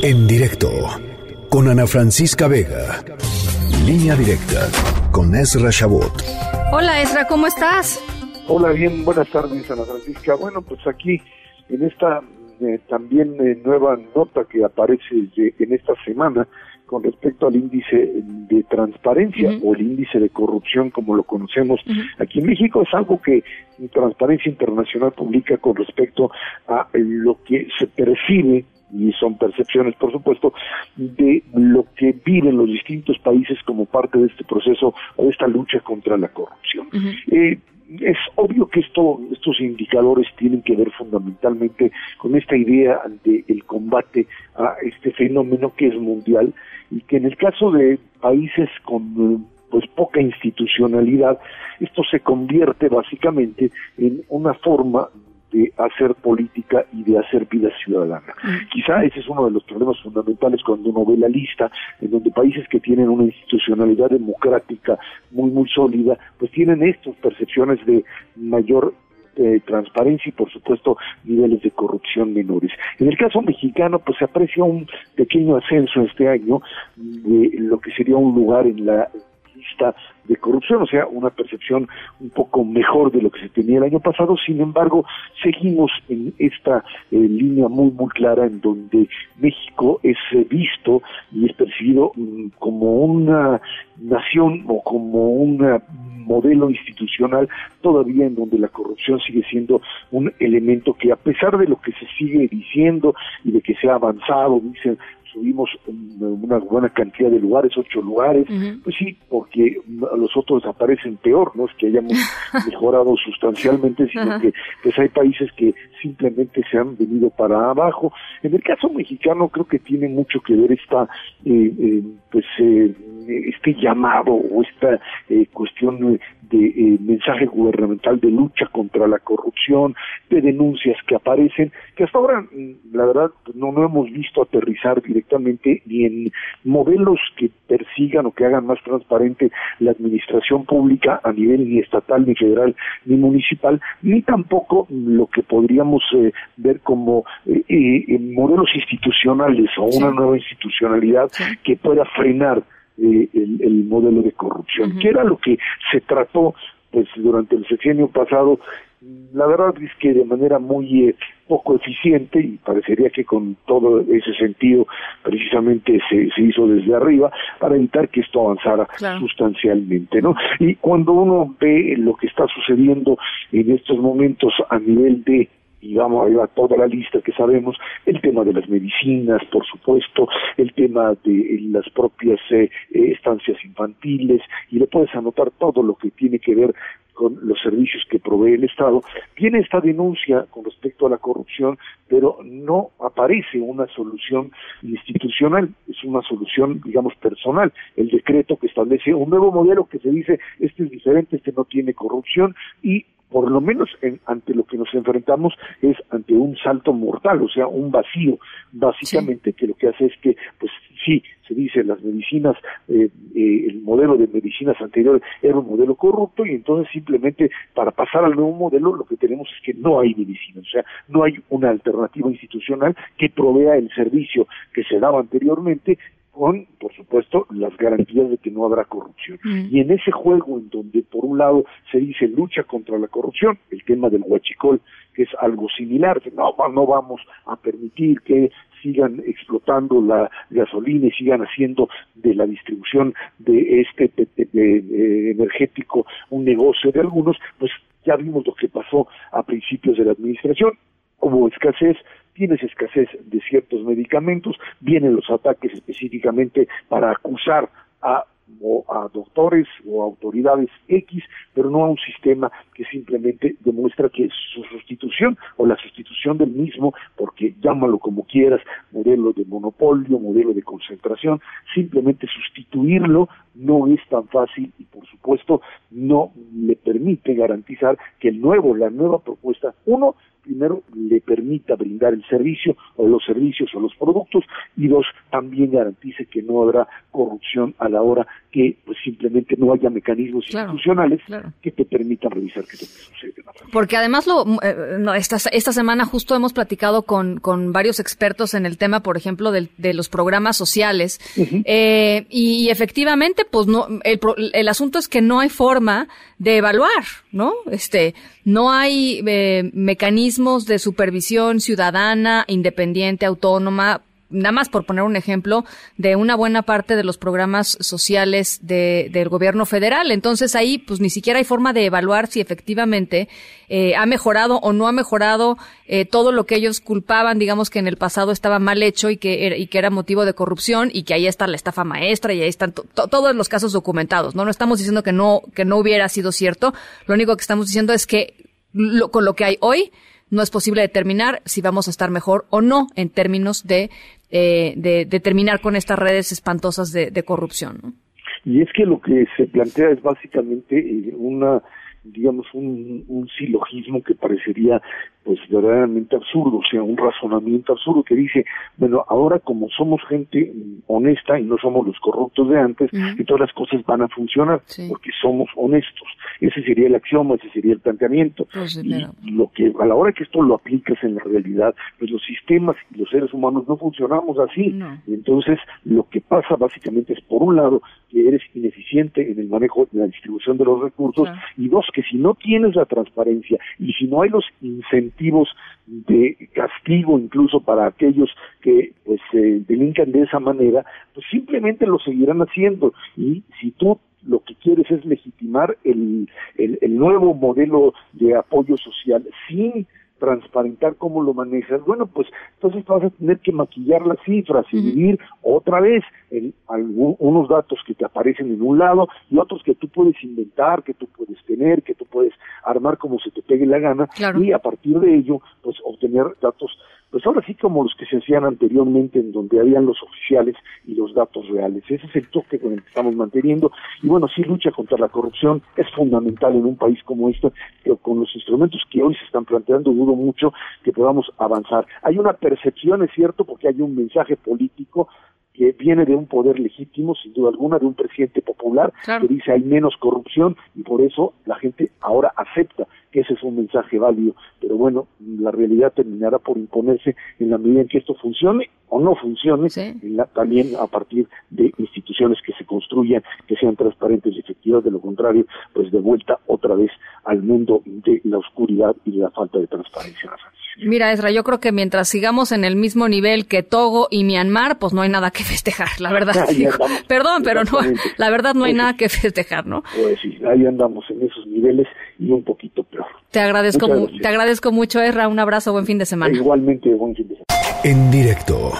En directo con Ana Francisca Vega. Línea directa con Ezra Shabot. Hola Ezra, ¿cómo estás? Hola, bien, buenas tardes Ana Francisca. Bueno, pues aquí en esta eh, también eh, nueva nota que aparece en esta semana con respecto al índice de transparencia o el índice de corrupción como lo conocemos aquí en México es algo que Transparencia Internacional publica con respecto a lo que se percibe y son percepciones, por supuesto, de lo que viven los distintos países como parte de este proceso o de esta lucha contra la corrupción. Eh, es obvio que esto, estos indicadores tienen que ver fundamentalmente con esta idea del el combate a este fenómeno que es mundial y que en el caso de países con pues poca institucionalidad, esto se convierte básicamente en una forma de hacer política y de hacer vida ciudadana. Mm. Quizá ese es uno de los problemas fundamentales cuando uno ve la lista, en donde países que tienen una institucionalidad democrática muy, muy sólida, pues tienen estas percepciones de mayor eh, transparencia y por supuesto niveles de corrupción menores. En el caso mexicano pues se aprecia un pequeño ascenso este año de lo que sería un lugar en la de corrupción, o sea, una percepción un poco mejor de lo que se tenía el año pasado. Sin embargo, seguimos en esta eh, línea muy, muy clara en donde México es eh, visto y es percibido mm, como una nación o como un modelo institucional todavía en donde la corrupción sigue siendo un elemento que a pesar de lo que se sigue diciendo y de que se ha avanzado, dicen subimos una buena cantidad de lugares, ocho lugares, pues sí, porque los otros aparecen peor, no es que hayamos mejorado sustancialmente, sino que pues hay países que simplemente se han venido para abajo. En el caso mexicano creo que tiene mucho que ver esta, eh, eh, pues, eh, este llamado o esta cuestión de mensaje gubernamental de lucha contra la corrupción, de denuncias que aparecen, que hasta ahora, mm, la verdad, no, no hemos visto aterrizar directamente ni en modelos que persigan o que hagan más transparente la administración pública a nivel ni estatal, ni federal, ni municipal, ni tampoco lo que podríamos eh, ver como eh, eh, modelos institucionales o una nueva institucionalidad que pueda frenar el, modelo de corrupción, que era lo que se trató pues durante el sexenio pasado. La verdad es que de manera muy eh, poco eficiente y parecería que con todo ese sentido precisamente se, se hizo desde arriba para evitar que esto avanzara sustancialmente, ¿no? Y cuando uno ve lo que está sucediendo en estos momentos a nivel de y vamos a toda la lista que sabemos, el tema de las medicinas, por supuesto, el tema de las propias eh, eh, estancias infantiles, y le puedes anotar todo lo que tiene que ver con los servicios que provee el Estado. Tiene esta denuncia con respecto a la corrupción, pero no aparece una solución institucional, es una solución, digamos, personal. El decreto que establece un nuevo modelo que se dice, este es diferente, este no tiene corrupción, y por lo menos ante lo que nos enfrentamos es ante un salto mortal, o sea, un vacío, básicamente, que lo que hace es que, pues sí, se dice, las medicinas, eh, eh, el modelo de medicinas anterior era un modelo corrupto y entonces simplemente para pasar al nuevo modelo lo que tenemos es que no hay medicina, o sea, no hay una alternativa institucional que provea el servicio que se daba anteriormente con, por supuesto, las garantías de que no habrá corrupción. Mm. Y en ese juego en donde, por un lado, se dice lucha contra la corrupción, el tema del huachicol, que es algo similar, que no, no vamos a permitir que sigan explotando la gasolina y sigan haciendo de la distribución de este energético un negocio de algunos, pues ya vimos lo que pasó a principios de la administración, hubo escasez, tienes escasez de ciertos medicamentos, vienen los ataques específicamente para acusar a o a doctores o autoridades X, pero no a un sistema que simplemente demuestra que su sustitución o la sustitución del mismo, porque llámalo como quieras, modelo de monopolio, modelo de concentración, simplemente sustituirlo no es tan fácil y por supuesto no le permite garantizar que el nuevo, la nueva propuesta, uno, primero, le permita brindar el servicio o los servicios o los productos y dos, también garantice que no habrá corrupción a la hora que pues simplemente no haya mecanismos institucionales que te permitan revisar qué es lo que sucede. Porque además lo, eh, esta, esta semana justo hemos platicado con, con varios expertos en el tema, por ejemplo, de, de los programas sociales eh, y, efectivamente, pues no, el, el asunto es que no hay forma de evaluar, ¿no? Este, no hay eh, mecanismos de supervisión ciudadana, independiente, autónoma nada más por poner un ejemplo, de una buena parte de los programas sociales de, del gobierno federal. Entonces ahí, pues ni siquiera hay forma de evaluar si efectivamente eh, ha mejorado o no ha mejorado eh, todo lo que ellos culpaban, digamos que en el pasado estaba mal hecho y que, era, y que era motivo de corrupción y que ahí está la estafa maestra y ahí están todos los casos documentados. No, no estamos diciendo que no, que no hubiera sido cierto. Lo único que estamos diciendo es que con lo que hay hoy, no es posible determinar si vamos a estar mejor o no en términos de, eh, de, terminar con estas redes espantosas de, de corrupción. Y es que lo que se plantea es básicamente eh, una digamos, un, un silogismo que parecería pues verdaderamente absurdo, o sea, un razonamiento absurdo que dice, bueno, ahora como somos gente honesta y no somos los corruptos de antes, y todas las cosas van a funcionar, porque somos honestos. Ese sería el axioma, ese sería el planteamiento. Pues y lo que a la hora que esto lo aplicas en la realidad, pues los sistemas y los seres humanos no funcionamos así. Y entonces lo que pasa básicamente es, por un lado, que eres ineficiente en el manejo, de la distribución de los recursos, y dos, que si no tienes la transparencia y si no hay los incentivos de castigo incluso para aquellos que pues se delincan de esa manera, pues simplemente lo seguirán haciendo. Y si tú lo que quieres es legitimar el, el, el nuevo modelo de apoyo social sin transparentar cómo lo manejas, bueno, pues entonces vas a tener que maquillar las cifras y vivir otra vez en unos datos que te aparecen en un lado y otros que tú puedes inventar, que tú puedes tener, que tú puedes armar como se te pegue la gana y a partir de ello, pues obtener datos pues ahora sí como los que se hacían anteriormente en donde habían los oficiales y los datos reales. Ese es el toque con el que estamos manteniendo. Y bueno, sí lucha contra la corrupción es fundamental en un país como este, pero con los instrumentos que hoy se están planteando dudo mucho que podamos avanzar. Hay una percepción, es cierto, porque hay un mensaje político que viene de un poder legítimo, sin duda alguna, de un presidente popular que dice hay menos corrupción y por eso la gente ahora acepta ese es un mensaje válido. Pero bueno, la realidad terminará por imponerse en la medida en que esto funcione o no funcione, también a partir de instituciones que se construyan, que sean transparentes y efectivas, de lo contrario, pues de vuelta otra vez al mundo de la oscuridad y de la falta de transparencia. Mira, Ezra, yo creo que mientras sigamos en el mismo nivel que Togo y Myanmar, pues no hay nada que festejar, la verdad. Perdón, pero no, la verdad no hay nada que festejar, ¿no? Pues sí, ahí andamos en esos niveles y un poquito peor. Te agradezco, te agradezco mucho, Ezra. Un abrazo, buen fin de semana. Igualmente, buen fin de semana. En directo